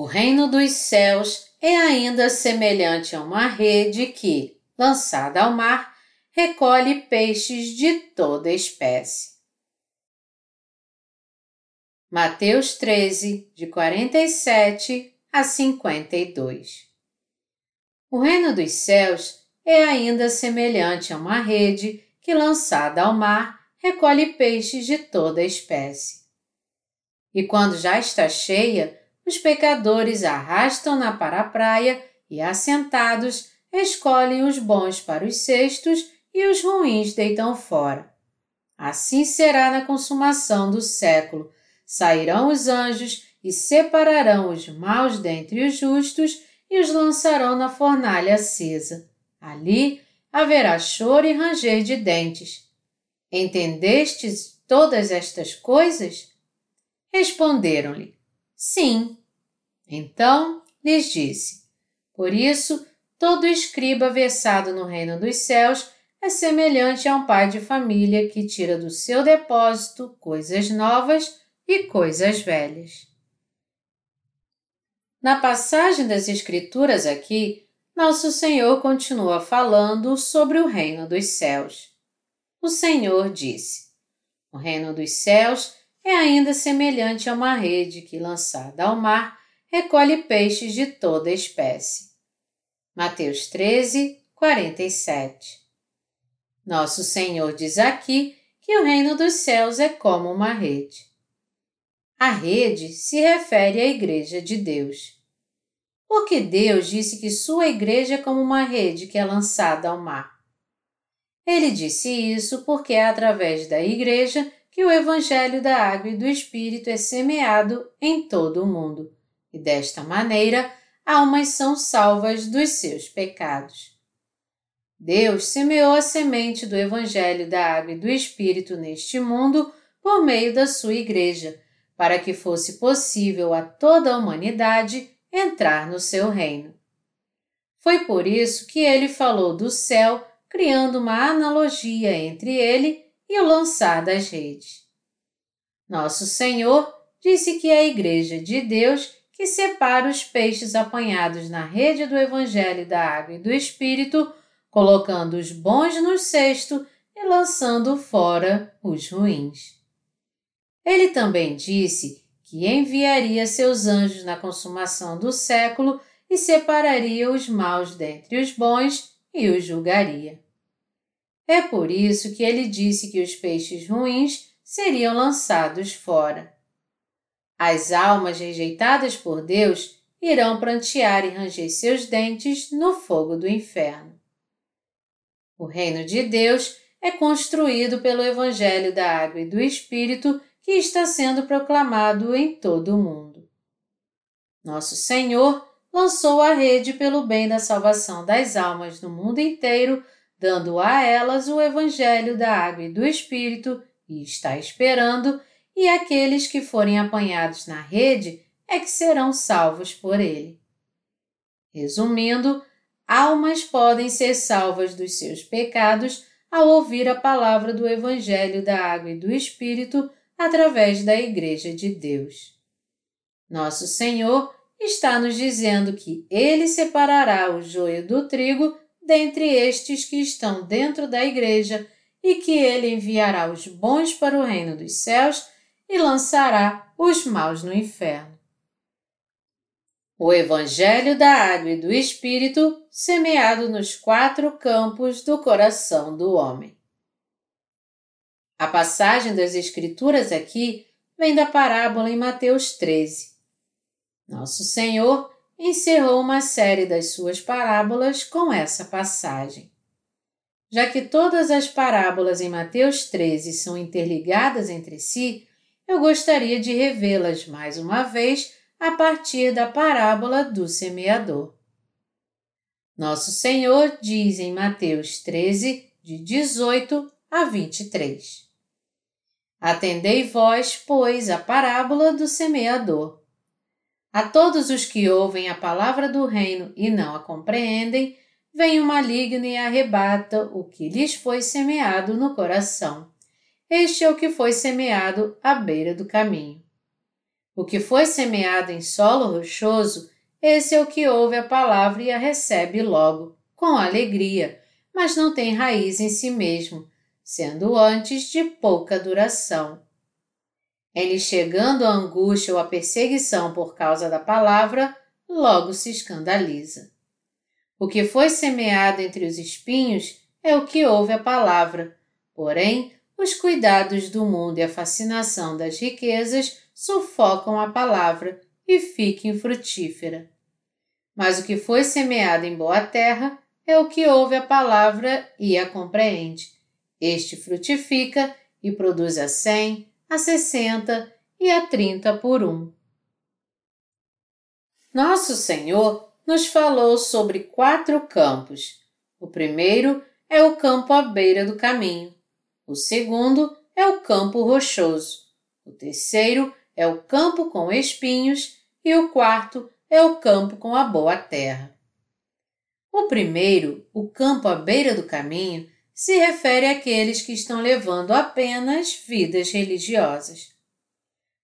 O reino dos céus é ainda semelhante a uma rede que, lançada ao mar, recolhe peixes de toda espécie. Mateus 13, de 47 a 52 O reino dos céus é ainda semelhante a uma rede que, lançada ao mar, recolhe peixes de toda espécie. E quando já está cheia, os pecadores arrastam-na para a praia e, assentados, escolhem os bons para os cestos e os ruins deitam fora. Assim será na consumação do século. Sairão os anjos e separarão os maus dentre os justos e os lançarão na fornalha acesa. Ali haverá choro e ranger de dentes. Entendestes todas estas coisas? Responderam-lhe: Sim. Então lhes disse: Por isso, todo escriba versado no reino dos céus é semelhante a um pai de família que tira do seu depósito coisas novas e coisas velhas. Na passagem das Escrituras aqui, nosso Senhor continua falando sobre o reino dos céus. O Senhor disse: O reino dos céus é ainda semelhante a uma rede que, lançada ao mar, recolhe peixes de toda espécie. Mateus 13, 47 Nosso Senhor diz aqui que o reino dos céus é como uma rede. A rede se refere à Igreja de Deus. Porque Deus disse que sua igreja é como uma rede que é lançada ao mar. Ele disse isso porque é através da igreja que o Evangelho da Água e do Espírito é semeado em todo o mundo, e desta maneira almas são salvas dos seus pecados. Deus semeou a semente do Evangelho da Água e do Espírito neste mundo por meio da sua Igreja, para que fosse possível a toda a humanidade entrar no seu reino. Foi por isso que ele falou do céu, criando uma analogia entre ele e o lançar das redes. Nosso Senhor disse que é a Igreja de Deus que separa os peixes apanhados na rede do Evangelho da Água e do Espírito, colocando os bons no cesto e lançando fora os ruins. Ele também disse que enviaria seus anjos na consumação do século e separaria os maus dentre os bons e os julgaria. É por isso que ele disse que os peixes ruins seriam lançados fora. As almas rejeitadas por Deus irão prantear e ranger seus dentes no fogo do inferno. O reino de Deus é construído pelo Evangelho da Água e do Espírito que está sendo proclamado em todo o mundo. Nosso Senhor lançou a rede pelo bem da salvação das almas no mundo inteiro dando a elas o Evangelho da Água e do Espírito, e está esperando, e aqueles que forem apanhados na rede é que serão salvos por ele. Resumindo, almas podem ser salvas dos seus pecados ao ouvir a palavra do Evangelho da Água e do Espírito através da Igreja de Deus. Nosso Senhor está nos dizendo que Ele separará o joio do trigo dentre estes que estão dentro da igreja e que ele enviará os bons para o reino dos céus e lançará os maus no inferno. O Evangelho da Água e do Espírito semeado nos quatro campos do coração do homem. A passagem das Escrituras aqui vem da parábola em Mateus 13. Nosso Senhor encerrou uma série das suas parábolas com essa passagem. Já que todas as parábolas em Mateus 13 são interligadas entre si, eu gostaria de revê-las mais uma vez a partir da parábola do semeador. Nosso Senhor diz em Mateus 13, de 18 a 23. Atendei vós, pois, a parábola do semeador. A todos os que ouvem a palavra do reino e não a compreendem, vem o maligno e arrebata o que lhes foi semeado no coração. Este é o que foi semeado à beira do caminho. O que foi semeado em solo rochoso, esse é o que ouve a palavra e a recebe logo, com alegria, mas não tem raiz em si mesmo, sendo antes de pouca duração. Ele chegando a angústia ou a perseguição por causa da palavra, logo se escandaliza. O que foi semeado entre os espinhos é o que ouve a palavra, porém, os cuidados do mundo e a fascinação das riquezas sufocam a palavra e fica infrutífera. Mas o que foi semeado em boa terra é o que ouve a palavra e a compreende. Este frutifica e produz a cem, a sessenta e a trinta por um. Nosso Senhor nos falou sobre quatro campos. O primeiro é o campo à beira do caminho. O segundo é o campo rochoso. O terceiro é o campo com espinhos e o quarto é o campo com a boa terra. O primeiro, o campo à beira do caminho, se refere àqueles que estão levando apenas vidas religiosas.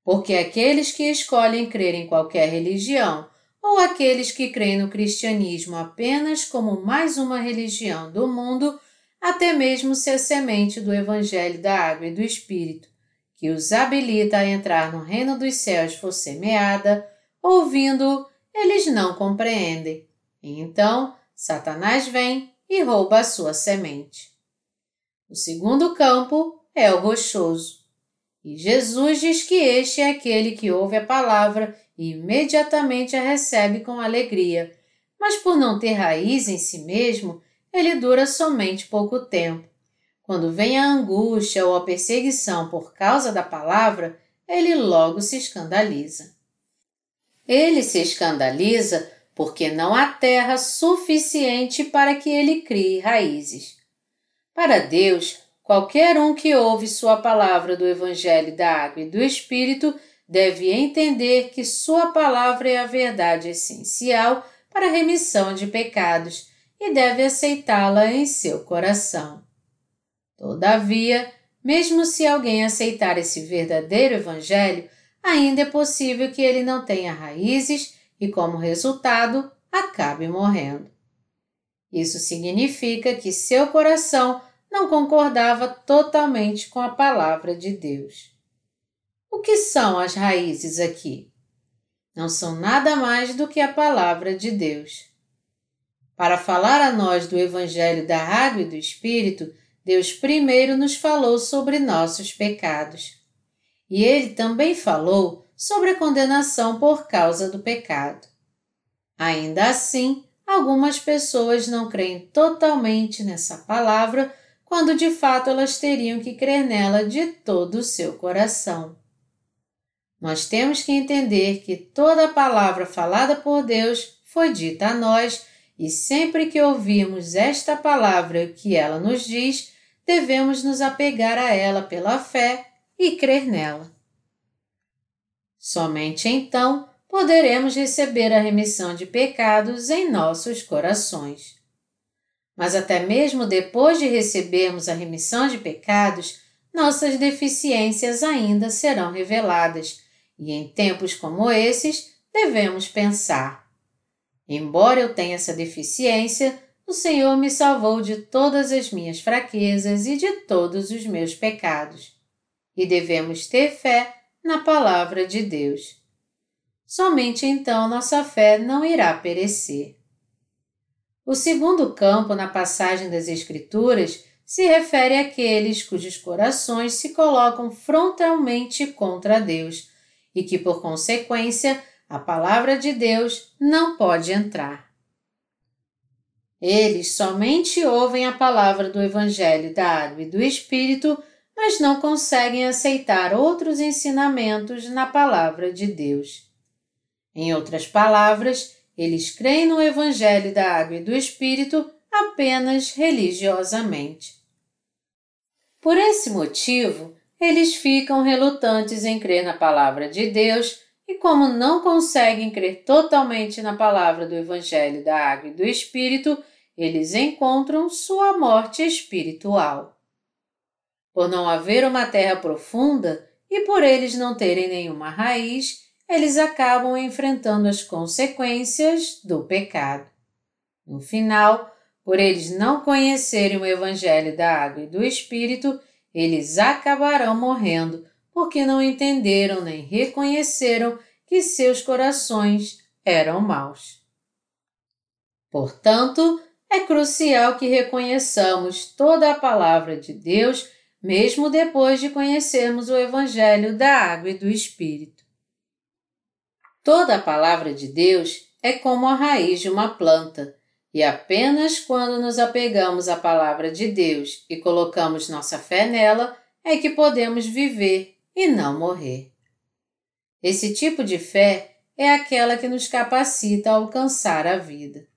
Porque aqueles que escolhem crer em qualquer religião ou aqueles que creem no cristianismo apenas como mais uma religião do mundo, até mesmo se a semente do Evangelho da Água e do Espírito que os habilita a entrar no reino dos céus for semeada, ouvindo, eles não compreendem. E então, Satanás vem e rouba a sua semente. O segundo campo é o rochoso. E Jesus diz que este é aquele que ouve a palavra e imediatamente a recebe com alegria, mas por não ter raiz em si mesmo, ele dura somente pouco tempo. Quando vem a angústia ou a perseguição por causa da palavra, ele logo se escandaliza. Ele se escandaliza porque não há terra suficiente para que ele crie raízes. Para Deus, qualquer um que ouve sua palavra do Evangelho da Água e do Espírito deve entender que sua palavra é a verdade essencial para a remissão de pecados e deve aceitá-la em seu coração. Todavia, mesmo se alguém aceitar esse verdadeiro Evangelho, ainda é possível que ele não tenha raízes e, como resultado, acabe morrendo. Isso significa que seu coração não concordava totalmente com a palavra de Deus. O que são as raízes aqui? Não são nada mais do que a palavra de Deus. Para falar a nós do Evangelho da Água e do Espírito, Deus primeiro nos falou sobre nossos pecados. E Ele também falou sobre a condenação por causa do pecado. Ainda assim, algumas pessoas não creem totalmente nessa palavra quando de fato elas teriam que crer nela de todo o seu coração. Nós temos que entender que toda palavra falada por Deus foi dita a nós e sempre que ouvirmos esta palavra que ela nos diz, devemos nos apegar a ela pela fé e crer nela. Somente então poderemos receber a remissão de pecados em nossos corações. Mas até mesmo depois de recebermos a remissão de pecados, nossas deficiências ainda serão reveladas, e em tempos como esses devemos pensar: embora eu tenha essa deficiência, o Senhor me salvou de todas as minhas fraquezas e de todos os meus pecados. E devemos ter fé na palavra de Deus. Somente então nossa fé não irá perecer. O segundo campo na passagem das Escrituras se refere àqueles cujos corações se colocam frontalmente contra Deus e que, por consequência, a palavra de Deus não pode entrar. Eles somente ouvem a palavra do Evangelho da Água e do Espírito, mas não conseguem aceitar outros ensinamentos na palavra de Deus. Em outras palavras, eles creem no Evangelho da Água e do Espírito apenas religiosamente. Por esse motivo, eles ficam relutantes em crer na palavra de Deus e, como não conseguem crer totalmente na palavra do Evangelho da Água e do Espírito, eles encontram sua morte espiritual. Por não haver uma terra profunda e por eles não terem nenhuma raiz, eles acabam enfrentando as consequências do pecado. No final, por eles não conhecerem o Evangelho da Água e do Espírito, eles acabarão morrendo porque não entenderam nem reconheceram que seus corações eram maus. Portanto, é crucial que reconheçamos toda a palavra de Deus, mesmo depois de conhecermos o Evangelho da Água e do Espírito. Toda a palavra de Deus é como a raiz de uma planta, e apenas quando nos apegamos à palavra de Deus e colocamos nossa fé nela é que podemos viver e não morrer. Esse tipo de fé é aquela que nos capacita a alcançar a vida.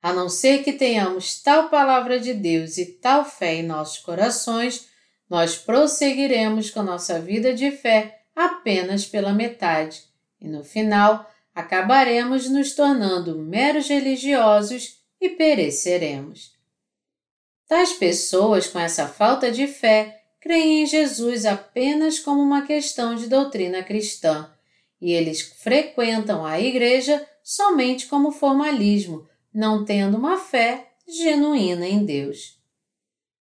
A não ser que tenhamos tal palavra de Deus e tal fé em nossos corações, nós prosseguiremos com nossa vida de fé apenas pela metade e, no final, acabaremos nos tornando meros religiosos e pereceremos. Tais pessoas com essa falta de fé creem em Jesus apenas como uma questão de doutrina cristã e eles frequentam a igreja somente como formalismo, não tendo uma fé genuína em Deus.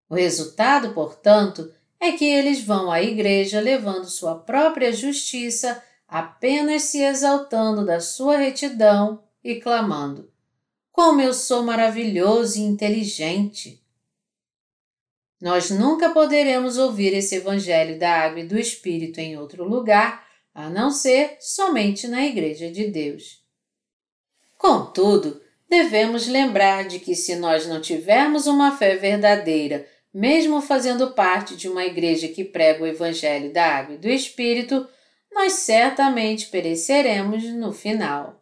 O resultado, portanto, é que eles vão à igreja levando sua própria justiça apenas se exaltando da sua retidão e clamando: Como eu sou maravilhoso e inteligente! Nós nunca poderemos ouvir esse Evangelho da Água e do Espírito em outro lugar, a não ser somente na Igreja de Deus. Contudo, devemos lembrar de que se nós não tivermos uma fé verdadeira, mesmo fazendo parte de uma igreja que prega o Evangelho da Água e do Espírito, nós certamente pereceremos no final.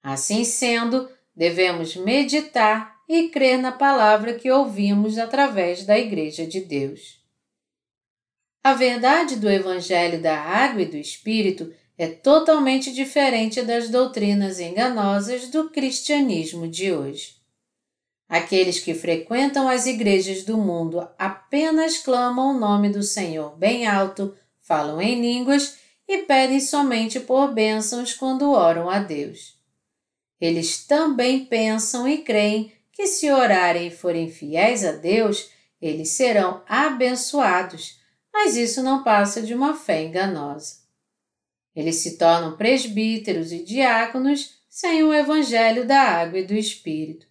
Assim sendo, devemos meditar e crer na palavra que ouvimos através da Igreja de Deus. A verdade do Evangelho da Água e do Espírito é totalmente diferente das doutrinas enganosas do cristianismo de hoje. Aqueles que frequentam as igrejas do mundo apenas clamam o nome do Senhor bem alto falam em línguas e pedem somente por bênçãos quando oram a Deus. Eles também pensam e creem que se orarem e forem fiéis a Deus, eles serão abençoados, mas isso não passa de uma fé enganosa. Eles se tornam presbíteros e diáconos sem o evangelho da água e do Espírito.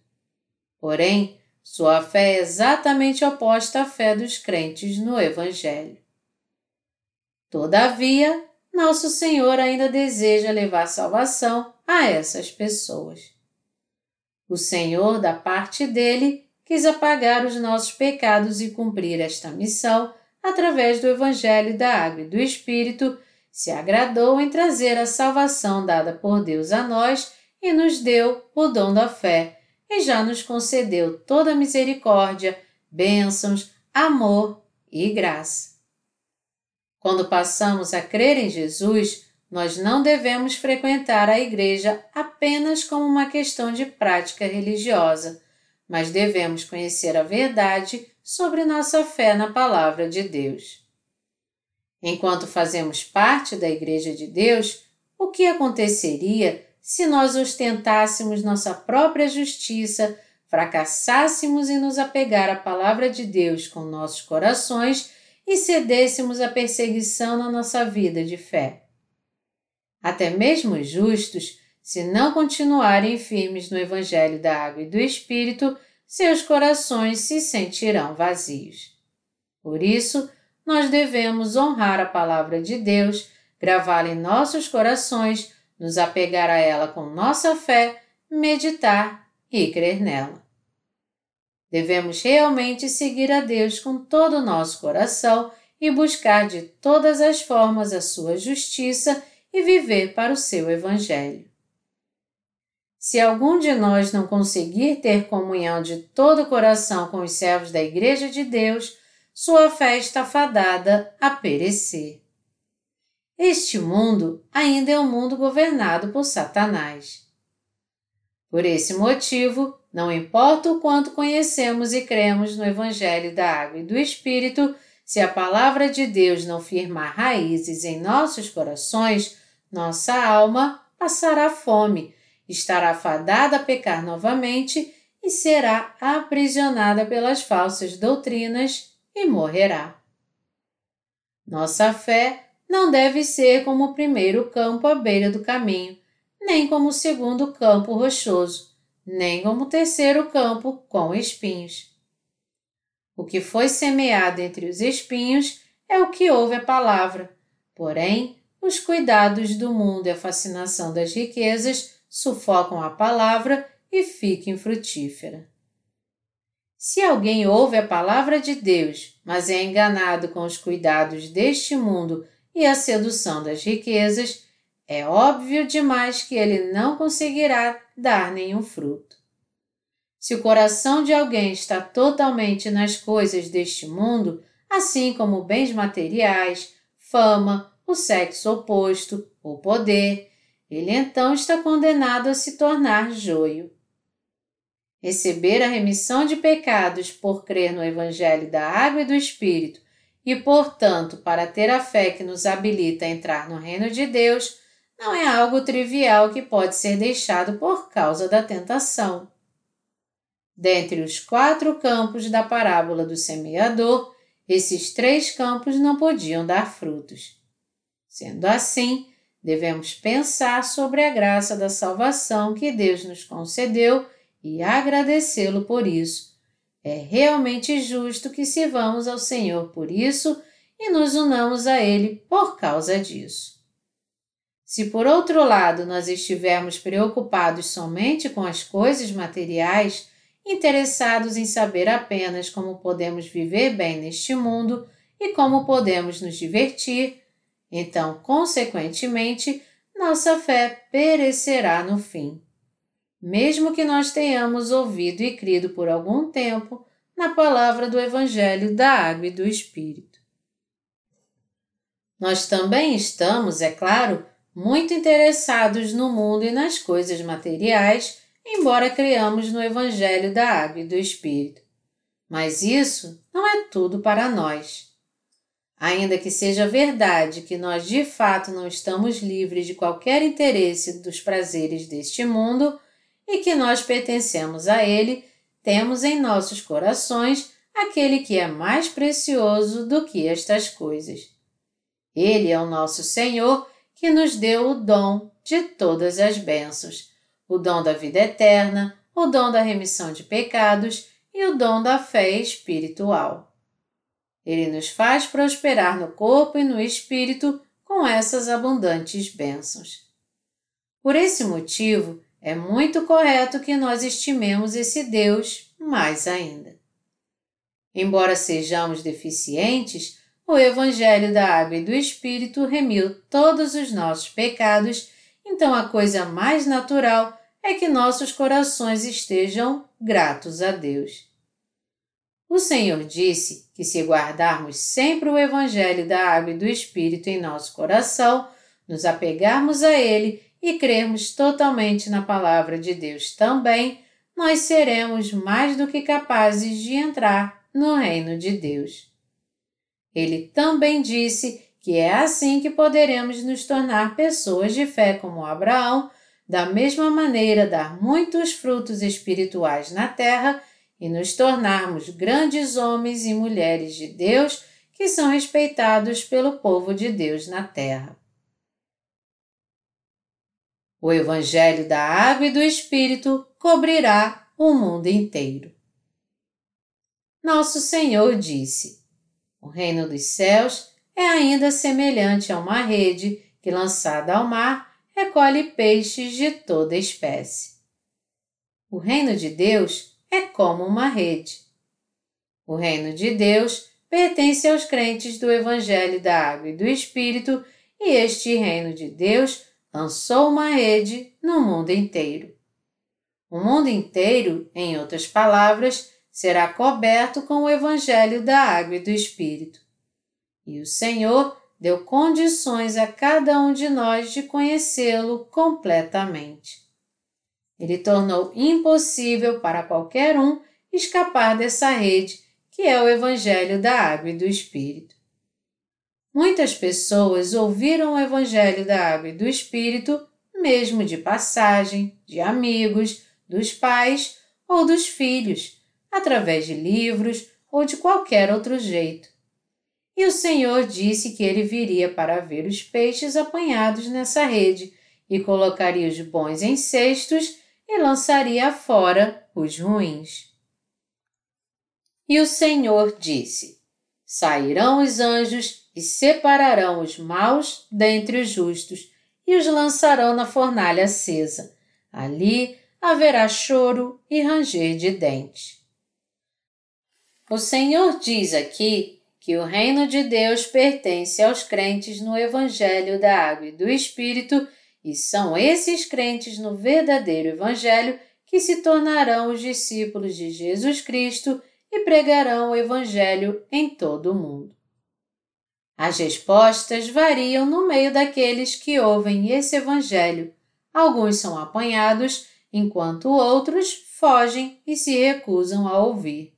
Porém, sua fé é exatamente oposta à fé dos crentes no evangelho. Todavia, nosso Senhor ainda deseja levar salvação a essas pessoas. O Senhor, da parte dele, quis apagar os nossos pecados e cumprir esta missão através do Evangelho da Água e do Espírito, se agradou em trazer a salvação dada por Deus a nós e nos deu o dom da fé, e já nos concedeu toda misericórdia, bênçãos, amor e graça. Quando passamos a crer em Jesus, nós não devemos frequentar a igreja apenas como uma questão de prática religiosa, mas devemos conhecer a verdade sobre nossa fé na Palavra de Deus. Enquanto fazemos parte da Igreja de Deus, o que aconteceria se nós ostentássemos nossa própria justiça, fracassássemos em nos apegar à Palavra de Deus com nossos corações e cedêssemos à perseguição na nossa vida de fé. Até mesmo os justos, se não continuarem firmes no Evangelho da Água e do Espírito, seus corações se sentirão vazios. Por isso, nós devemos honrar a palavra de Deus, gravá-la em nossos corações, nos apegar a ela com nossa fé, meditar e crer nela. Devemos realmente seguir a Deus com todo o nosso coração e buscar de todas as formas a sua justiça e viver para o seu Evangelho. Se algum de nós não conseguir ter comunhão de todo o coração com os servos da Igreja de Deus, sua fé está fadada a perecer. Este mundo ainda é um mundo governado por Satanás. Por esse motivo, não importa o quanto conhecemos e cremos no Evangelho da Água e do Espírito, se a palavra de Deus não firmar raízes em nossos corações, nossa alma passará fome, estará fadada a pecar novamente e será aprisionada pelas falsas doutrinas e morrerá. Nossa fé não deve ser como o primeiro campo à beira do caminho, nem como o segundo campo rochoso, nem como terceiro campo com espinhos. O que foi semeado entre os espinhos é o que ouve a palavra, porém, os cuidados do mundo e a fascinação das riquezas sufocam a palavra e fica infrutífera. Se alguém ouve a palavra de Deus, mas é enganado com os cuidados deste mundo e a sedução das riquezas, é óbvio demais que ele não conseguirá dar nenhum fruto. Se o coração de alguém está totalmente nas coisas deste mundo, assim como bens materiais, fama, o sexo oposto, o poder, ele então está condenado a se tornar joio. Receber a remissão de pecados por crer no Evangelho da Água e do Espírito e, portanto, para ter a fé que nos habilita a entrar no reino de Deus, não é algo trivial que pode ser deixado por causa da tentação. Dentre os quatro campos da parábola do semeador, esses três campos não podiam dar frutos. Sendo assim, devemos pensar sobre a graça da salvação que Deus nos concedeu e agradecê-lo por isso. É realmente justo que sirvamos ao Senhor por isso e nos unamos a Ele por causa disso. Se por outro lado nós estivermos preocupados somente com as coisas materiais, interessados em saber apenas como podemos viver bem neste mundo e como podemos nos divertir, então, consequentemente, nossa fé perecerá no fim mesmo que nós tenhamos ouvido e crido por algum tempo na palavra do Evangelho da Água e do Espírito. Nós também estamos, é claro, muito interessados no mundo e nas coisas materiais, embora creamos no Evangelho da Água e do Espírito. Mas isso não é tudo para nós. Ainda que seja verdade que nós de fato não estamos livres de qualquer interesse dos prazeres deste mundo, e que nós pertencemos a Ele, temos em nossos corações aquele que é mais precioso do que estas coisas. Ele é o nosso Senhor que nos deu o dom de todas as bênçãos, o dom da vida eterna, o dom da remissão de pecados e o dom da fé espiritual. Ele nos faz prosperar no corpo e no espírito com essas abundantes bênçãos. Por esse motivo, é muito correto que nós estimemos esse Deus mais ainda. Embora sejamos deficientes, o Evangelho da Água e do Espírito remiu todos os nossos pecados, então a coisa mais natural é que nossos corações estejam gratos a Deus. O Senhor disse que se guardarmos sempre o Evangelho da Água e do Espírito em nosso coração, nos apegarmos a Ele e crermos totalmente na palavra de Deus também, nós seremos mais do que capazes de entrar no reino de Deus. Ele também disse que é assim que poderemos nos tornar pessoas de fé como Abraão, da mesma maneira dar muitos frutos espirituais na terra e nos tornarmos grandes homens e mulheres de Deus que são respeitados pelo povo de Deus na terra. O Evangelho da Água e do Espírito cobrirá o mundo inteiro. Nosso Senhor disse: O reino dos céus é ainda semelhante a uma rede que, lançada ao mar, recolhe peixes de toda espécie. O reino de Deus é como uma rede. O reino de Deus pertence aos crentes do Evangelho da Água e do Espírito, e este reino de Deus lançou uma rede no mundo inteiro. O mundo inteiro, em outras palavras, será coberto com o Evangelho da Água e do Espírito. E o Senhor deu condições a cada um de nós de conhecê-lo completamente. Ele tornou impossível para qualquer um escapar dessa rede que é o Evangelho da Água e do Espírito. Muitas pessoas ouviram o Evangelho da Água e do Espírito, mesmo de passagem, de amigos, dos pais ou dos filhos, através de livros ou de qualquer outro jeito. E o Senhor disse que ele viria para ver os peixes apanhados nessa rede e colocaria os bons em cestos e lançaria fora os ruins. E o Senhor disse: Sairão os anjos e separarão os maus dentre os justos e os lançarão na fornalha acesa. Ali haverá choro e ranger de dentes. O Senhor diz aqui que o reino de Deus pertence aos crentes no Evangelho da Água e do Espírito, e são esses crentes no verdadeiro Evangelho que se tornarão os discípulos de Jesus Cristo e pregarão o Evangelho em todo o mundo. As respostas variam no meio daqueles que ouvem esse Evangelho. Alguns são apanhados, enquanto outros fogem e se recusam a ouvir.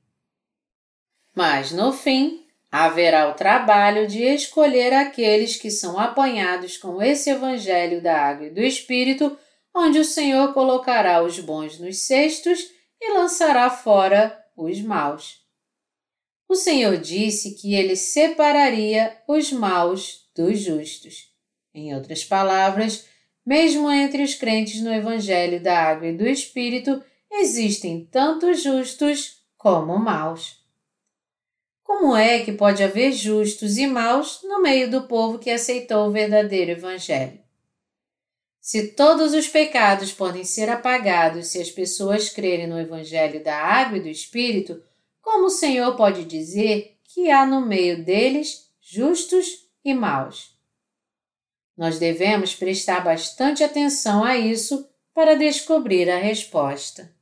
Mas, no fim, haverá o trabalho de escolher aqueles que são apanhados com esse Evangelho da Água e do Espírito, onde o Senhor colocará os bons nos cestos e lançará fora os maus. O Senhor disse que ele separaria os maus dos justos. Em outras palavras, mesmo entre os crentes no Evangelho da Água e do Espírito, existem tanto justos como maus. Como é que pode haver justos e maus no meio do povo que aceitou o verdadeiro Evangelho? Se todos os pecados podem ser apagados se as pessoas crerem no Evangelho da Água e do Espírito, como o Senhor pode dizer que há no meio deles justos e maus? Nós devemos prestar bastante atenção a isso para descobrir a resposta.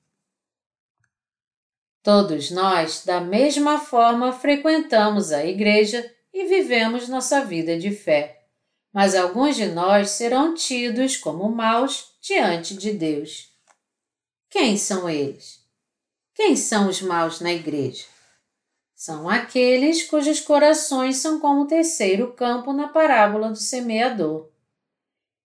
Todos nós, da mesma forma, frequentamos a Igreja e vivemos nossa vida de fé, mas alguns de nós serão tidos como maus diante de Deus. Quem são eles? Quem são os maus na Igreja? São aqueles cujos corações são como o terceiro campo na parábola do semeador.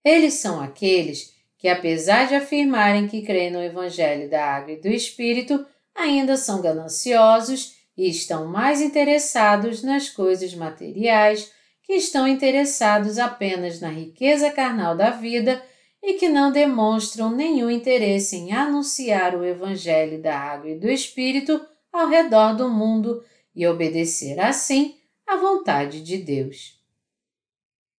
Eles são aqueles que, apesar de afirmarem que creem no Evangelho da Água e do Espírito, ainda são gananciosos e estão mais interessados nas coisas materiais, que estão interessados apenas na riqueza carnal da vida e que não demonstram nenhum interesse em anunciar o Evangelho da água e do Espírito ao redor do mundo e obedecer assim à vontade de Deus.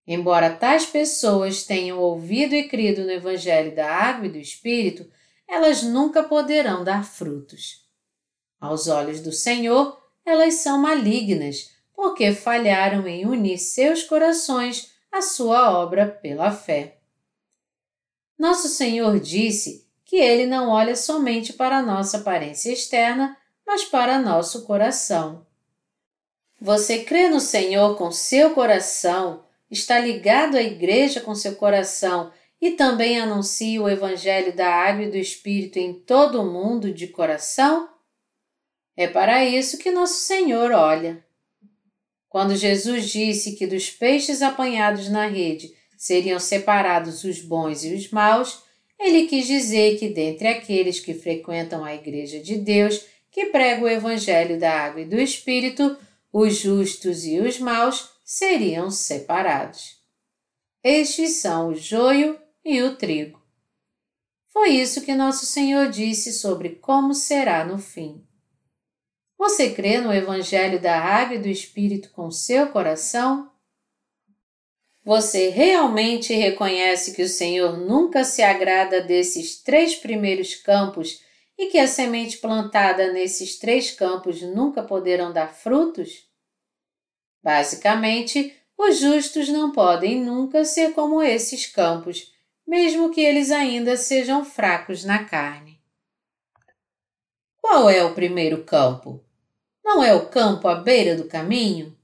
Embora tais pessoas tenham ouvido e crido no Evangelho da água e do Espírito, elas nunca poderão dar frutos. Aos olhos do Senhor, elas são malignas, porque falharam em unir seus corações à sua obra pela fé. Nosso Senhor disse que Ele não olha somente para nossa aparência externa, mas para nosso coração. Você crê no Senhor com seu coração, está ligado à Igreja com seu coração e também anuncia o Evangelho da Água e do Espírito em todo o mundo de coração? É para isso que Nosso Senhor olha. Quando Jesus disse que dos peixes apanhados na rede seriam separados os bons e os maus, ele quis dizer que dentre aqueles que frequentam a Igreja de Deus, que prega o Evangelho da Água e do Espírito, os justos e os maus seriam separados. Estes são o joio e o trigo. Foi isso que nosso Senhor disse sobre como será no fim. Você crê no Evangelho da Água e do Espírito com seu coração? Você realmente reconhece que o Senhor nunca se agrada desses três primeiros campos e que a semente plantada nesses três campos nunca poderão dar frutos? Basicamente, os justos não podem nunca ser como esses campos, mesmo que eles ainda sejam fracos na carne. Qual é o primeiro campo? Não é o campo à beira do caminho?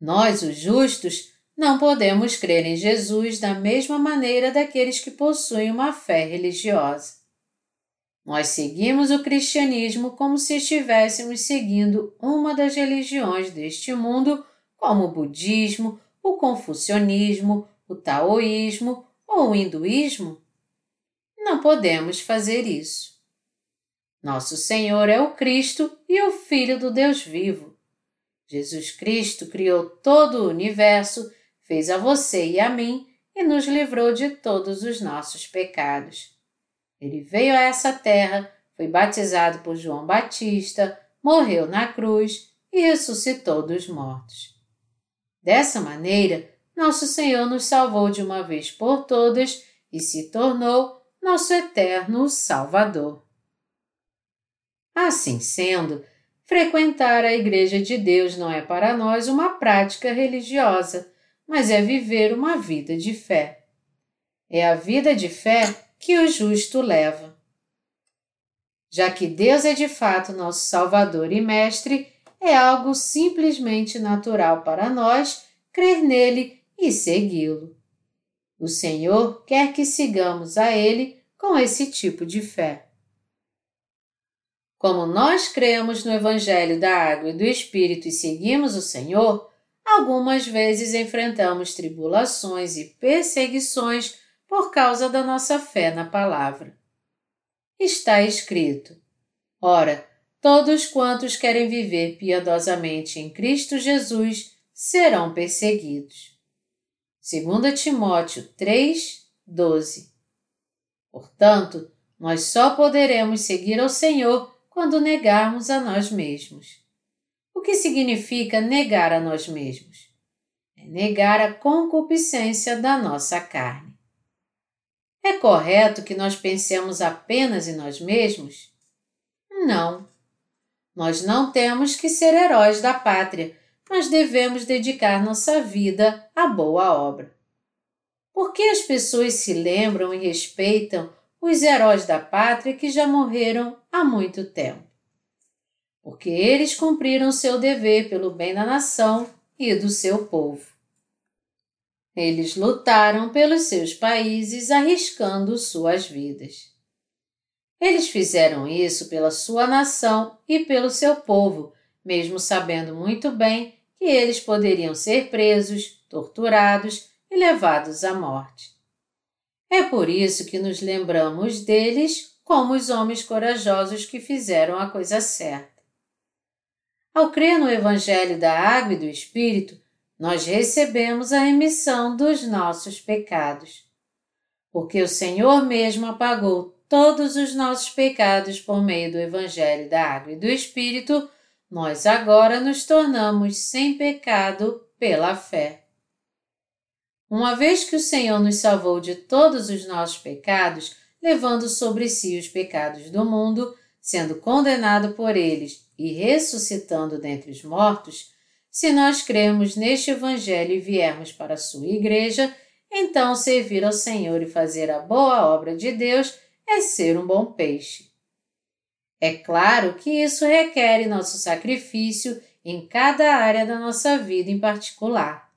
Nós, os justos, não podemos crer em Jesus da mesma maneira daqueles que possuem uma fé religiosa. Nós seguimos o cristianismo como se estivéssemos seguindo uma das religiões deste mundo, como o budismo, o confucionismo, o taoísmo ou o hinduísmo? Não podemos fazer isso. Nosso Senhor é o Cristo e o Filho do Deus vivo. Jesus Cristo criou todo o universo, fez a você e a mim e nos livrou de todos os nossos pecados. Ele veio a essa terra, foi batizado por João Batista, morreu na cruz e ressuscitou dos mortos. Dessa maneira, nosso Senhor nos salvou de uma vez por todas e se tornou nosso eterno Salvador. Assim sendo, frequentar a Igreja de Deus não é para nós uma prática religiosa, mas é viver uma vida de fé. É a vida de fé que o justo leva. Já que Deus é de fato nosso Salvador e Mestre, é algo simplesmente natural para nós crer nele e segui-lo. O Senhor quer que sigamos a Ele com esse tipo de fé. Como nós cremos no Evangelho da Água e do Espírito e seguimos o Senhor, algumas vezes enfrentamos tribulações e perseguições por causa da nossa fé na Palavra. Está escrito: Ora, todos quantos querem viver piedosamente em Cristo Jesus serão perseguidos. 2 Timóteo 3, 12 Portanto, nós só poderemos seguir ao Senhor quando negarmos a nós mesmos. O que significa negar a nós mesmos? É negar a concupiscência da nossa carne. É correto que nós pensemos apenas em nós mesmos? Não. Nós não temos que ser heróis da pátria, mas devemos dedicar nossa vida à boa obra. Por que as pessoas se lembram e respeitam os heróis da pátria que já morreram há muito tempo. Porque eles cumpriram seu dever pelo bem da nação e do seu povo. Eles lutaram pelos seus países arriscando suas vidas. Eles fizeram isso pela sua nação e pelo seu povo, mesmo sabendo muito bem que eles poderiam ser presos, torturados e levados à morte. É por isso que nos lembramos deles como os homens corajosos que fizeram a coisa certa. Ao crer no Evangelho da Água e do Espírito, nós recebemos a remissão dos nossos pecados. Porque o Senhor mesmo apagou todos os nossos pecados por meio do Evangelho da Água e do Espírito, nós agora nos tornamos sem pecado pela fé. Uma vez que o Senhor nos salvou de todos os nossos pecados, levando sobre si os pecados do mundo, sendo condenado por eles e ressuscitando dentre os mortos, se nós cremos neste Evangelho e viermos para a sua igreja, então servir ao Senhor e fazer a boa obra de Deus é ser um bom peixe. É claro que isso requer nosso sacrifício em cada área da nossa vida em particular.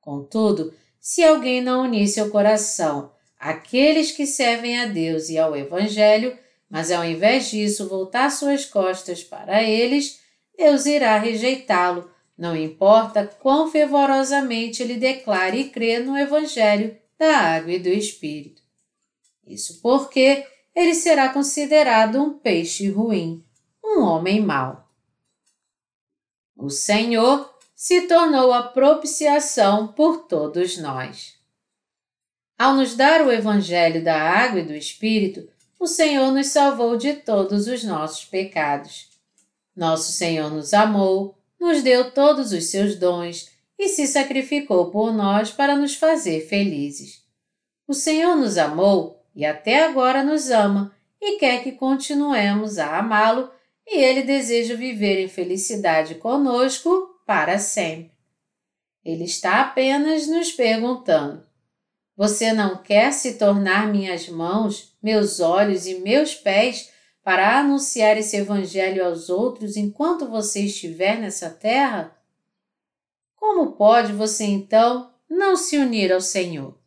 Contudo, se alguém não unir seu coração àqueles que servem a Deus e ao Evangelho, mas ao invés disso voltar suas costas para eles, Deus irá rejeitá-lo, não importa quão fervorosamente ele declare e crê no Evangelho da água e do Espírito. Isso porque ele será considerado um peixe ruim, um homem mau. O Senhor se tornou a propiciação por todos nós. Ao nos dar o Evangelho da Água e do Espírito, o Senhor nos salvou de todos os nossos pecados. Nosso Senhor nos amou, nos deu todos os seus dons e se sacrificou por nós para nos fazer felizes. O Senhor nos amou e até agora nos ama e quer que continuemos a amá-lo, e Ele deseja viver em felicidade conosco para sempre. Ele está apenas nos perguntando: Você não quer se tornar minhas mãos, meus olhos e meus pés para anunciar esse Evangelho aos outros enquanto você estiver nessa terra? Como pode você então não se unir ao Senhor?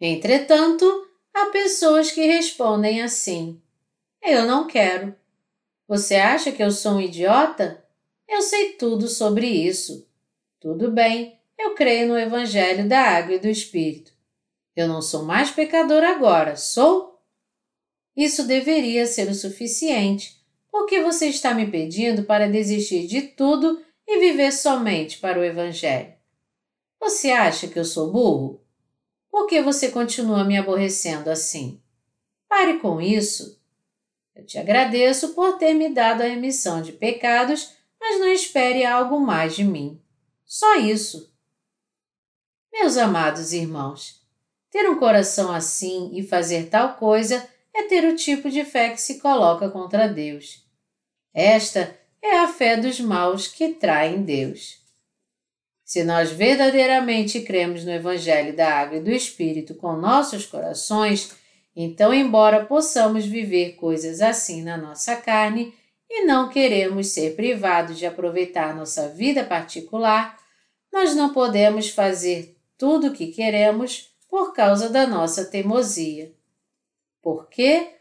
Entretanto, há pessoas que respondem assim: Eu não quero. Você acha que eu sou um idiota? Eu sei tudo sobre isso. Tudo bem, eu creio no Evangelho da Água e do Espírito. Eu não sou mais pecador agora, sou? Isso deveria ser o suficiente. Por que você está me pedindo para desistir de tudo e viver somente para o Evangelho? Você acha que eu sou burro? Por que você continua me aborrecendo assim? Pare com isso. Eu te agradeço por ter me dado a remissão de pecados, mas não espere algo mais de mim. Só isso. Meus amados irmãos, ter um coração assim e fazer tal coisa é ter o tipo de fé que se coloca contra Deus. Esta é a fé dos maus que traem Deus. Se nós verdadeiramente cremos no Evangelho da Água e do Espírito com nossos corações, então, embora possamos viver coisas assim na nossa carne e não queremos ser privados de aproveitar nossa vida particular, nós não podemos fazer tudo o que queremos por causa da nossa teimosia. Por quê?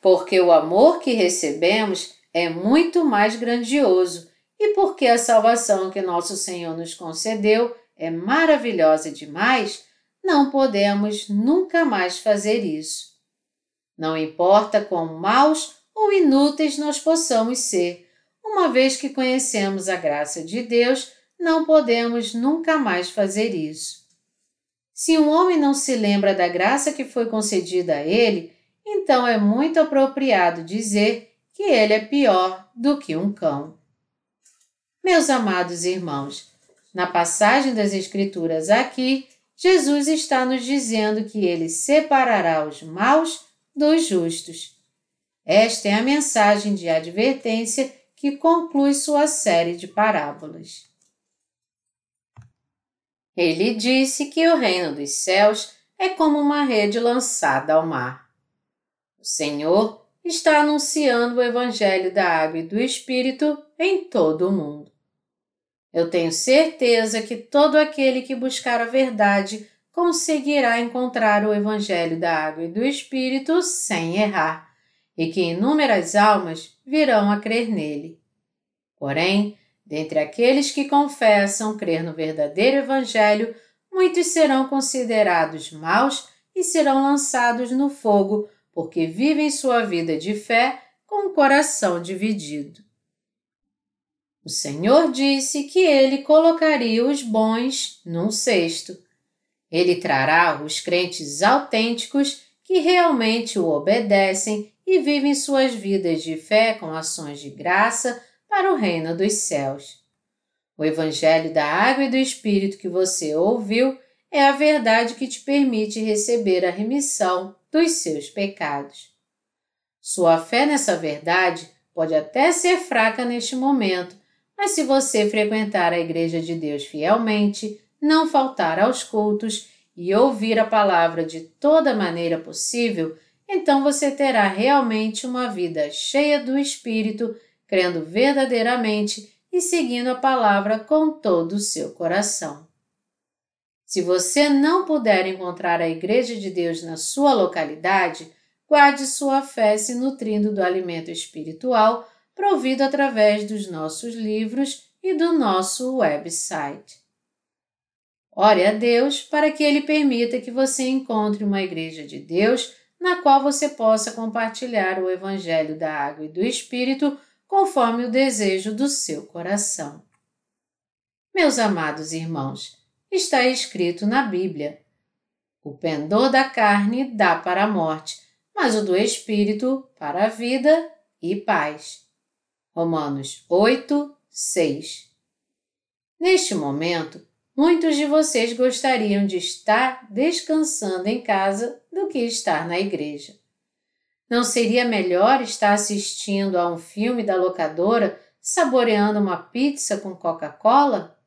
Porque o amor que recebemos é muito mais grandioso e porque a salvação que nosso Senhor nos concedeu é maravilhosa demais, não podemos nunca mais fazer isso. Não importa quão maus ou inúteis nós possamos ser, uma vez que conhecemos a graça de Deus, não podemos nunca mais fazer isso. Se um homem não se lembra da graça que foi concedida a ele, então é muito apropriado dizer que ele é pior do que um cão. Meus amados irmãos, na passagem das Escrituras aqui, Jesus está nos dizendo que ele separará os maus dos justos. Esta é a mensagem de advertência que conclui sua série de parábolas. Ele disse que o reino dos céus é como uma rede lançada ao mar. O Senhor está anunciando o Evangelho da Água e do Espírito em todo o mundo. Eu tenho certeza que todo aquele que buscar a verdade conseguirá encontrar o Evangelho da Água e do Espírito sem errar, e que inúmeras almas virão a crer nele. Porém, dentre aqueles que confessam crer no verdadeiro Evangelho, muitos serão considerados maus e serão lançados no fogo porque vivem sua vida de fé com o coração dividido. O Senhor disse que ele colocaria os bons num cesto. Ele trará os crentes autênticos que realmente o obedecem e vivem suas vidas de fé com ações de graça para o reino dos céus. O Evangelho da Água e do Espírito que você ouviu é a verdade que te permite receber a remissão dos seus pecados. Sua fé nessa verdade pode até ser fraca neste momento, mas se você frequentar a Igreja de Deus fielmente, não faltar aos cultos e ouvir a palavra de toda maneira possível, então você terá realmente uma vida cheia do Espírito, crendo verdadeiramente e seguindo a palavra com todo o seu coração. Se você não puder encontrar a Igreja de Deus na sua localidade, guarde sua fé se nutrindo do alimento espiritual provido através dos nossos livros e do nosso website. Ore a Deus para que Ele permita que você encontre uma Igreja de Deus na qual você possa compartilhar o Evangelho da Água e do Espírito conforme o desejo do seu coração. Meus amados irmãos, está escrito na Bíblia: O pendor da carne dá para a morte, mas o do Espírito para a vida e paz. Romanos 8, 6. Neste momento, muitos de vocês gostariam de estar descansando em casa do que estar na igreja. Não seria melhor estar assistindo a um filme da locadora saboreando uma pizza com Coca-Cola?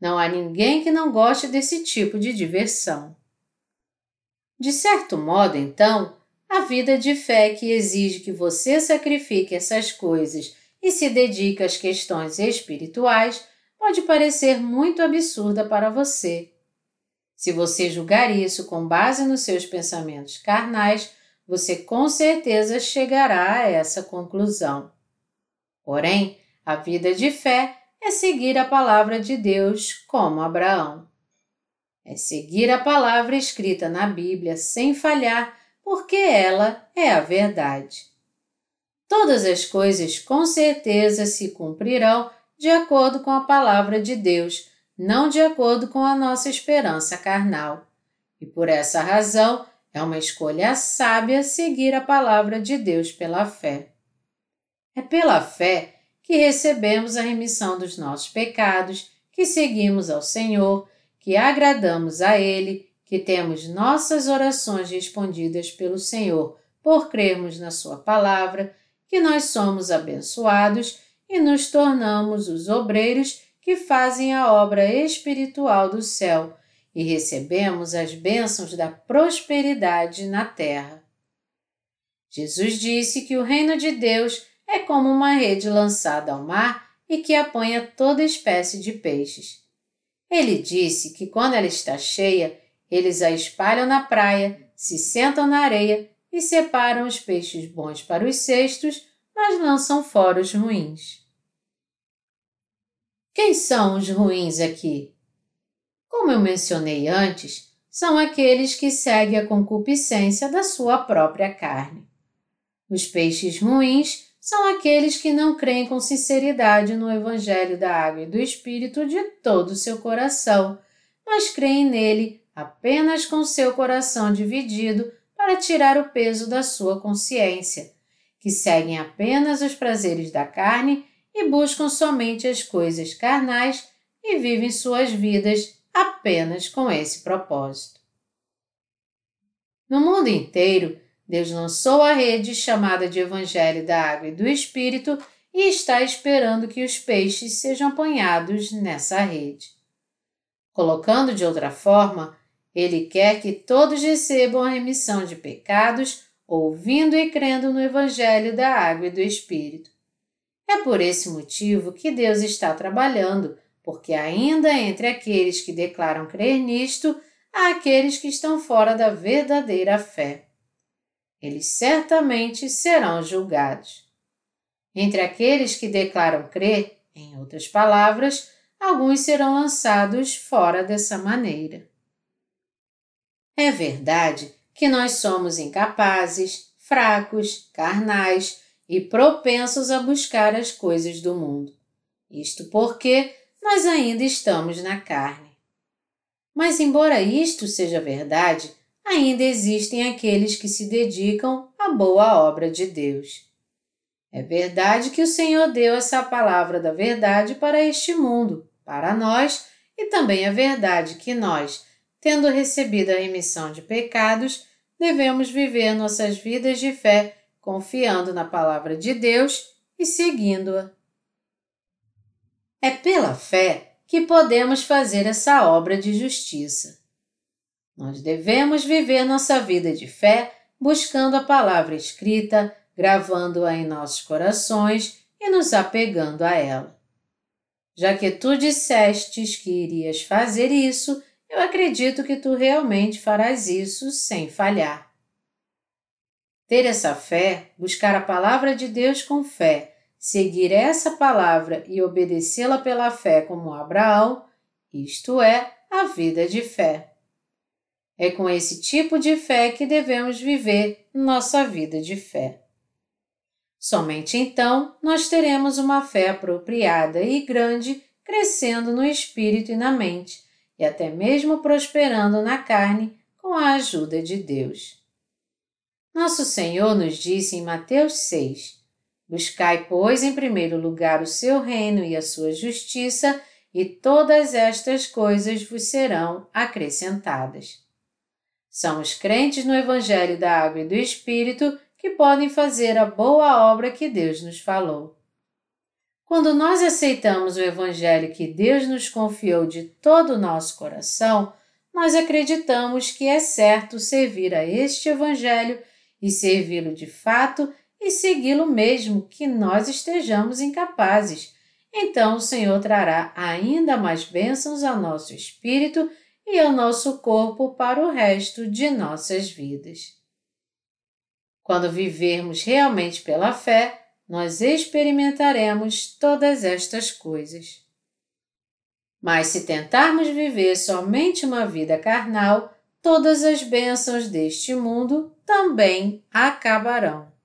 Não há ninguém que não goste desse tipo de diversão. De certo modo, então, a vida de fé que exige que você sacrifique essas coisas e se dedique às questões espirituais pode parecer muito absurda para você. Se você julgar isso com base nos seus pensamentos carnais, você com certeza chegará a essa conclusão. Porém, a vida de fé é seguir a palavra de Deus como Abraão. É seguir a palavra escrita na Bíblia sem falhar, porque ela é a verdade. Todas as coisas com certeza se cumprirão de acordo com a palavra de Deus, não de acordo com a nossa esperança carnal. E por essa razão, é uma escolha sábia seguir a palavra de Deus pela fé. É pela fé que recebemos a remissão dos nossos pecados, que seguimos ao Senhor, que agradamos a Ele, que temos nossas orações respondidas pelo Senhor por crermos na Sua palavra que nós somos abençoados e nos tornamos os obreiros que fazem a obra espiritual do céu e recebemos as bênçãos da prosperidade na terra. Jesus disse que o reino de Deus é como uma rede lançada ao mar e que apanha toda espécie de peixes. Ele disse que quando ela está cheia, eles a espalham na praia, se sentam na areia e separam os peixes bons para os cestos, mas lançam fora os ruins. Quem são os ruins aqui? Como eu mencionei antes, são aqueles que seguem a concupiscência da sua própria carne. Os peixes ruins são aqueles que não creem com sinceridade no Evangelho da Água e do Espírito de todo o seu coração, mas creem nele apenas com seu coração dividido para tirar o peso da sua consciência, que seguem apenas os prazeres da carne e buscam somente as coisas carnais e vivem suas vidas apenas com esse propósito. No mundo inteiro, Deus lançou a rede chamada de Evangelho da Água e do Espírito e está esperando que os peixes sejam apanhados nessa rede. Colocando de outra forma, ele quer que todos recebam a remissão de pecados, ouvindo e crendo no Evangelho da Água e do Espírito. É por esse motivo que Deus está trabalhando, porque ainda entre aqueles que declaram crer nisto, há aqueles que estão fora da verdadeira fé. Eles certamente serão julgados. Entre aqueles que declaram crer, em outras palavras, alguns serão lançados fora dessa maneira. É verdade que nós somos incapazes, fracos, carnais e propensos a buscar as coisas do mundo. Isto porque nós ainda estamos na carne. Mas, embora isto seja verdade, ainda existem aqueles que se dedicam à boa obra de Deus. É verdade que o Senhor deu essa palavra da verdade para este mundo, para nós, e também é verdade que nós, tendo recebido a remissão de pecados, devemos viver nossas vidas de fé confiando na palavra de Deus e seguindo-a. É pela fé que podemos fazer essa obra de justiça. Nós devemos viver nossa vida de fé buscando a palavra escrita, gravando-a em nossos corações e nos apegando a ela. Já que tu dissestes que irias fazer isso, eu acredito que tu realmente farás isso sem falhar. Ter essa fé, buscar a palavra de Deus com fé, seguir essa palavra e obedecê-la pela fé como Abraão, isto é a vida de fé. É com esse tipo de fé que devemos viver nossa vida de fé. Somente então nós teremos uma fé apropriada e grande, crescendo no espírito e na mente, e até mesmo prosperando na carne com a ajuda de Deus. Nosso Senhor nos disse em Mateus 6: Buscai, pois, em primeiro lugar o seu reino e a sua justiça, e todas estas coisas vos serão acrescentadas. São os crentes no Evangelho da Água e do Espírito que podem fazer a boa obra que Deus nos falou. Quando nós aceitamos o Evangelho que Deus nos confiou de todo o nosso coração, nós acreditamos que é certo servir a este Evangelho e servi-lo de fato e segui-lo mesmo que nós estejamos incapazes. Então o Senhor trará ainda mais bênçãos ao nosso espírito e ao nosso corpo para o resto de nossas vidas. Quando vivermos realmente pela fé, nós experimentaremos todas estas coisas. Mas se tentarmos viver somente uma vida carnal, todas as bênçãos deste mundo também acabarão.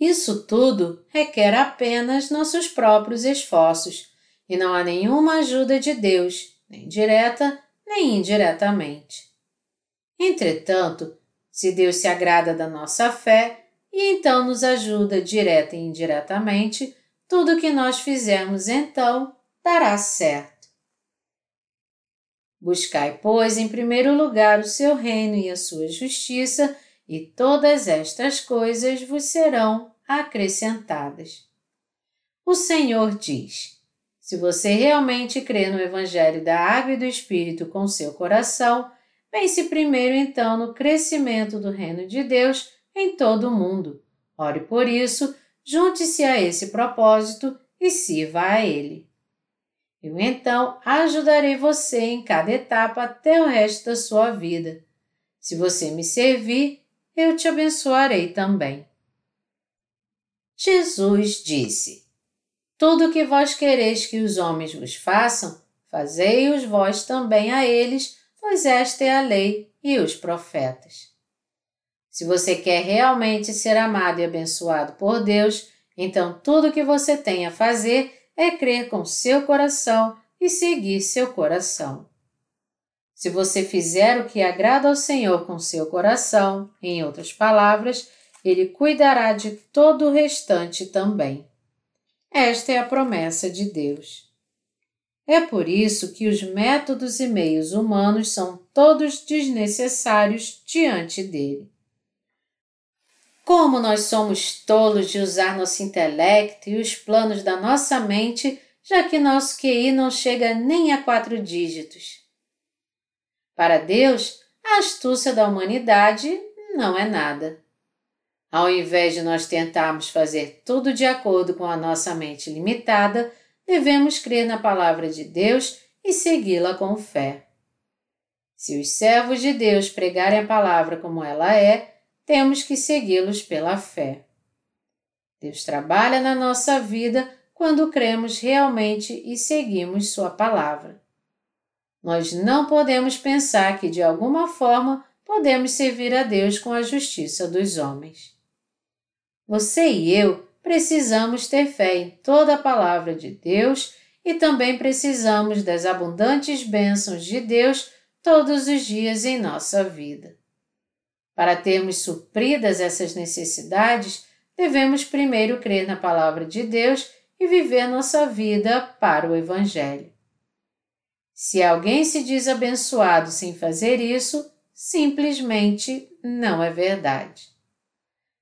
Isso tudo requer apenas nossos próprios esforços e não há nenhuma ajuda de Deus, nem direta nem indiretamente. Entretanto, se Deus se agrada da nossa fé e então nos ajuda direta e indiretamente, tudo o que nós fizermos então dará certo. Buscai, pois, em primeiro lugar o seu reino e a sua justiça, e todas estas coisas vos serão acrescentadas. O Senhor diz: se você realmente crê no Evangelho da Água e do Espírito com seu coração, pense primeiro então no crescimento do Reino de Deus em todo o mundo. Ore por isso, junte-se a esse propósito e sirva a Ele. Eu então ajudarei você em cada etapa até o resto da sua vida. Se você me servir, eu te abençoarei também. Jesus disse: Tudo o que vós quereis que os homens vos façam, fazei-os vós também a eles, pois esta é a lei e os profetas. Se você quer realmente ser amado e abençoado por Deus, então tudo o que você tem a fazer é crer com seu coração e seguir seu coração. Se você fizer o que agrada ao Senhor com seu coração, em outras palavras, Ele cuidará de todo o restante também. Esta é a promessa de Deus. É por isso que os métodos e meios humanos são todos desnecessários diante dele. Como nós somos tolos de usar nosso intelecto e os planos da nossa mente, já que nosso QI não chega nem a quatro dígitos. Para Deus, a astúcia da humanidade não é nada. Ao invés de nós tentarmos fazer tudo de acordo com a nossa mente limitada, devemos crer na palavra de Deus e segui-la com fé. Se os servos de Deus pregarem a palavra como ela é, temos que segui-los pela fé. Deus trabalha na nossa vida quando cremos realmente e seguimos Sua palavra. Nós não podemos pensar que de alguma forma podemos servir a Deus com a justiça dos homens. Você e eu precisamos ter fé em toda a palavra de Deus e também precisamos das abundantes bênçãos de Deus todos os dias em nossa vida. Para termos supridas essas necessidades, devemos primeiro crer na Palavra de Deus e viver nossa vida para o Evangelho. Se alguém se diz abençoado sem fazer isso, simplesmente não é verdade.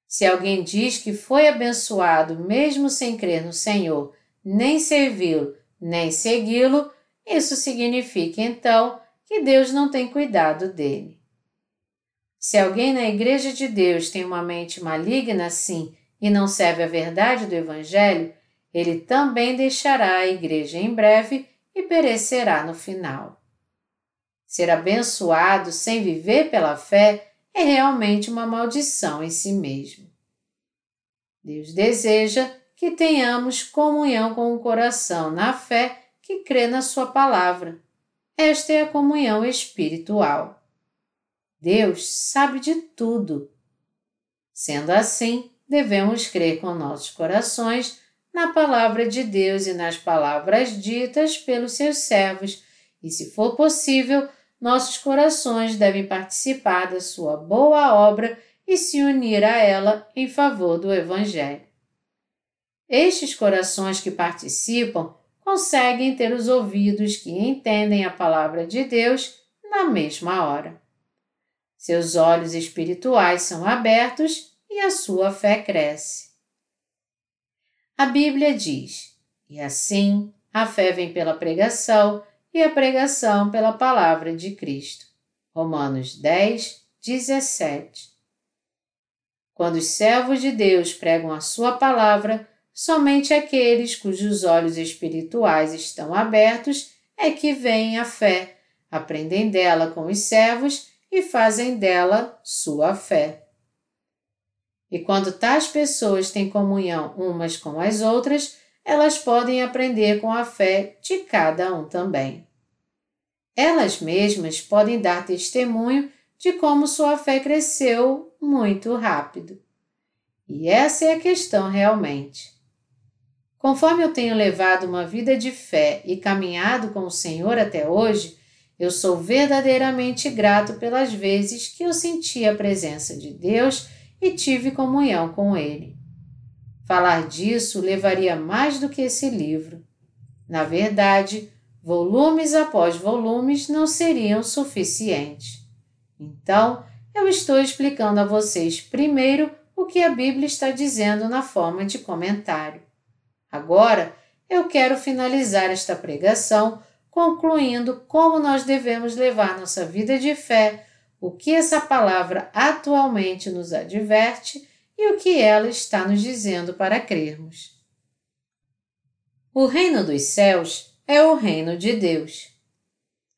Se alguém diz que foi abençoado mesmo sem crer no Senhor, nem servi-lo, nem segui-lo, isso significa então que Deus não tem cuidado dele. Se alguém na Igreja de Deus tem uma mente maligna assim e não serve a verdade do Evangelho, ele também deixará a Igreja em breve e perecerá no final. Ser abençoado sem viver pela fé é realmente uma maldição em si mesmo. Deus deseja que tenhamos comunhão com o coração na fé que crê na Sua palavra. Esta é a comunhão espiritual. Deus sabe de tudo. Sendo assim, devemos crer com nossos corações na palavra de Deus e nas palavras ditas pelos seus servos, e, se for possível, nossos corações devem participar da sua boa obra e se unir a ela em favor do Evangelho. Estes corações que participam conseguem ter os ouvidos que entendem a palavra de Deus na mesma hora. Seus olhos espirituais são abertos e a sua fé cresce. A Bíblia diz: E assim a fé vem pela pregação e a pregação pela palavra de Cristo. Romanos 10, 17. Quando os servos de Deus pregam a sua palavra, somente aqueles cujos olhos espirituais estão abertos é que veem a fé, aprendem dela com os servos e fazem dela sua fé. E quando tais pessoas têm comunhão umas com as outras, elas podem aprender com a fé de cada um também. Elas mesmas podem dar testemunho de como sua fé cresceu muito rápido. E essa é a questão realmente. Conforme eu tenho levado uma vida de fé e caminhado com o Senhor até hoje, eu sou verdadeiramente grato pelas vezes que eu senti a presença de Deus e tive comunhão com Ele. Falar disso levaria mais do que esse livro. Na verdade, volumes após volumes não seriam suficientes. Então, eu estou explicando a vocês primeiro o que a Bíblia está dizendo na forma de comentário. Agora, eu quero finalizar esta pregação concluindo como nós devemos levar nossa vida de fé, o que essa palavra atualmente nos adverte e o que ela está nos dizendo para crermos. O reino dos céus é o reino de Deus.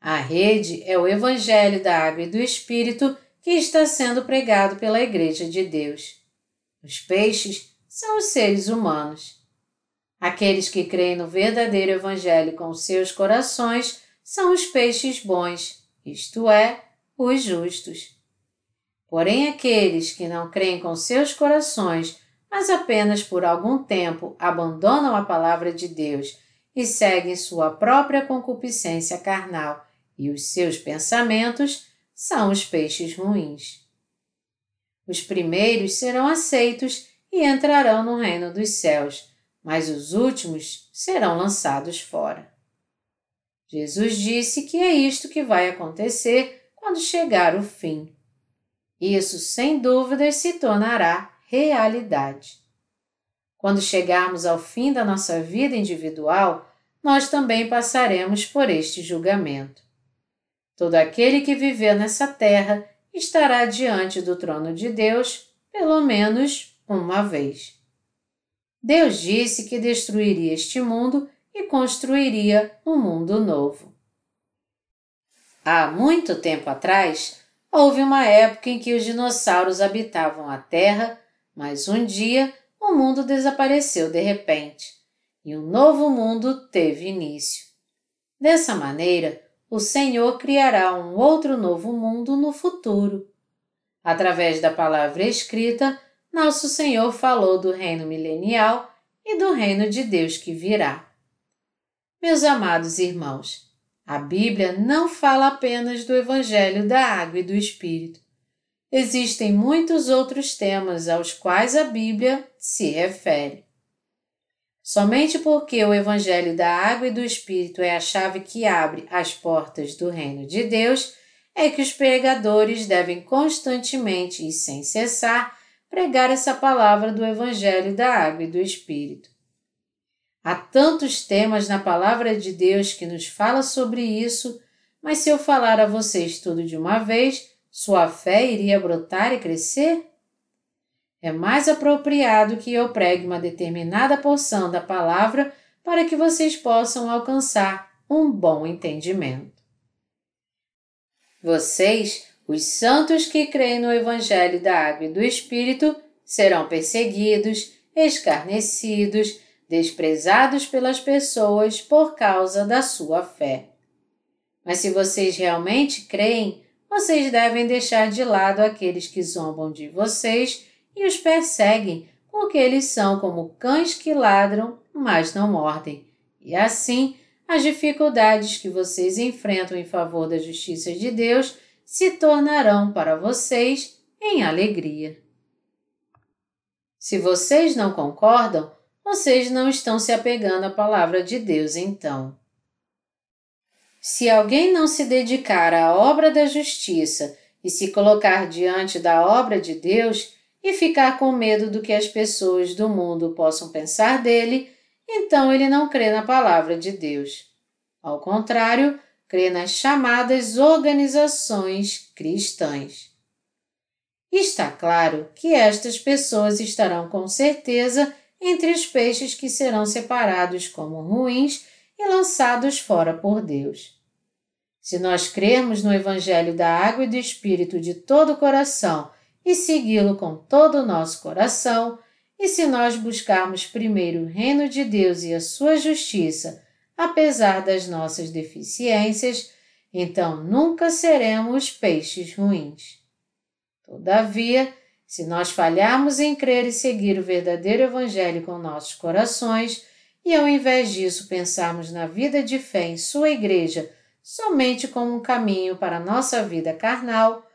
A rede é o Evangelho da Água e do Espírito que está sendo pregado pela Igreja de Deus. Os peixes são os seres humanos. Aqueles que creem no verdadeiro Evangelho com seus corações são os peixes bons, isto é, os justos. Porém, aqueles que não creem com seus corações, mas apenas por algum tempo abandonam a palavra de Deus e seguem sua própria concupiscência carnal e os seus pensamentos, são os peixes ruins. Os primeiros serão aceitos e entrarão no reino dos céus, mas os últimos serão lançados fora. Jesus disse que é isto que vai acontecer quando chegar o fim. Isso, sem dúvidas, se tornará realidade. Quando chegarmos ao fim da nossa vida individual, nós também passaremos por este julgamento. Todo aquele que viver nessa terra estará diante do trono de Deus pelo menos uma vez. Deus disse que destruiria este mundo e construiria um mundo novo. Há muito tempo atrás, houve uma época em que os dinossauros habitavam a Terra, mas um dia o mundo desapareceu de repente e um novo mundo teve início. Dessa maneira, o Senhor criará um outro novo mundo no futuro. Através da palavra escrita, nosso Senhor falou do reino milenial e do reino de Deus que virá. Meus amados irmãos, a Bíblia não fala apenas do Evangelho da Água e do Espírito. Existem muitos outros temas aos quais a Bíblia se refere. Somente porque o Evangelho da Água e do Espírito é a chave que abre as portas do Reino de Deus, é que os pregadores devem constantemente e sem cessar pregar essa palavra do Evangelho da Água e do Espírito. Há tantos temas na palavra de Deus que nos fala sobre isso, mas se eu falar a vocês tudo de uma vez, sua fé iria brotar e crescer? É mais apropriado que eu pregue uma determinada porção da palavra para que vocês possam alcançar um bom entendimento. Vocês, os santos que creem no Evangelho da Água e do Espírito, serão perseguidos, escarnecidos, desprezados pelas pessoas por causa da sua fé. Mas se vocês realmente creem, vocês devem deixar de lado aqueles que zombam de vocês e os perseguem, porque eles são como cães que ladram, mas não mordem. E assim, as dificuldades que vocês enfrentam em favor da justiça de Deus se tornarão para vocês em alegria. Se vocês não concordam, vocês não estão se apegando à palavra de Deus então. Se alguém não se dedicar à obra da justiça e se colocar diante da obra de Deus, e ficar com medo do que as pessoas do mundo possam pensar dele, então ele não crê na palavra de Deus. Ao contrário, crê nas chamadas organizações cristãs. Está claro que estas pessoas estarão com certeza entre os peixes que serão separados como ruins e lançados fora por Deus. Se nós crermos no Evangelho da Água e do Espírito de todo o coração e segui-lo com todo o nosso coração, e se nós buscarmos primeiro o reino de Deus e a sua justiça, apesar das nossas deficiências, então nunca seremos peixes ruins. Todavia, se nós falharmos em crer e seguir o verdadeiro Evangelho com nossos corações, e ao invés disso pensarmos na vida de fé em Sua Igreja somente como um caminho para a nossa vida carnal,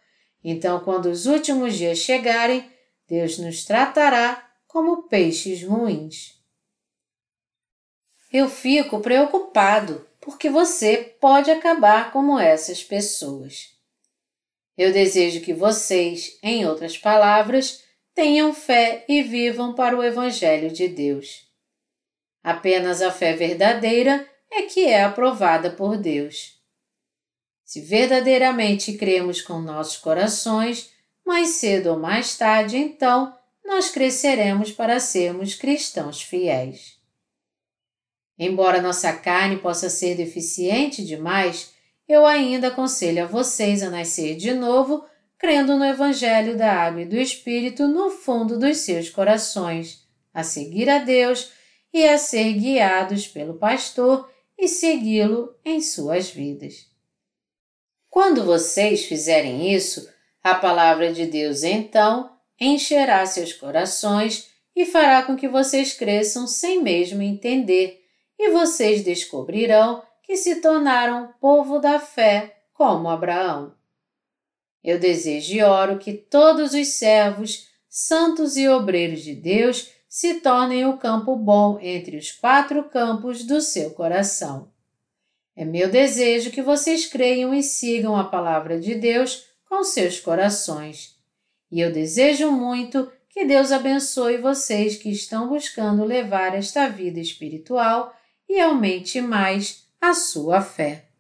então, quando os últimos dias chegarem, Deus nos tratará como peixes ruins. Eu fico preocupado porque você pode acabar como essas pessoas. Eu desejo que vocês, em outras palavras, tenham fé e vivam para o Evangelho de Deus. Apenas a fé verdadeira é que é aprovada por Deus. Se verdadeiramente cremos com nossos corações, mais cedo ou mais tarde, então, nós cresceremos para sermos cristãos fiéis. Embora nossa carne possa ser deficiente demais, eu ainda aconselho a vocês a nascer de novo, crendo no Evangelho da Água e do Espírito no fundo dos seus corações, a seguir a Deus e a ser guiados pelo pastor e segui-lo em suas vidas. Quando vocês fizerem isso, a palavra de Deus então encherá seus corações e fará com que vocês cresçam sem mesmo entender, e vocês descobrirão que se tornaram povo da fé, como Abraão. Eu desejo e oro que todos os servos, santos e obreiros de Deus se tornem o campo bom entre os quatro campos do seu coração. É meu desejo que vocês creiam e sigam a palavra de Deus com seus corações. E eu desejo muito que Deus abençoe vocês que estão buscando levar esta vida espiritual e aumente mais a sua fé.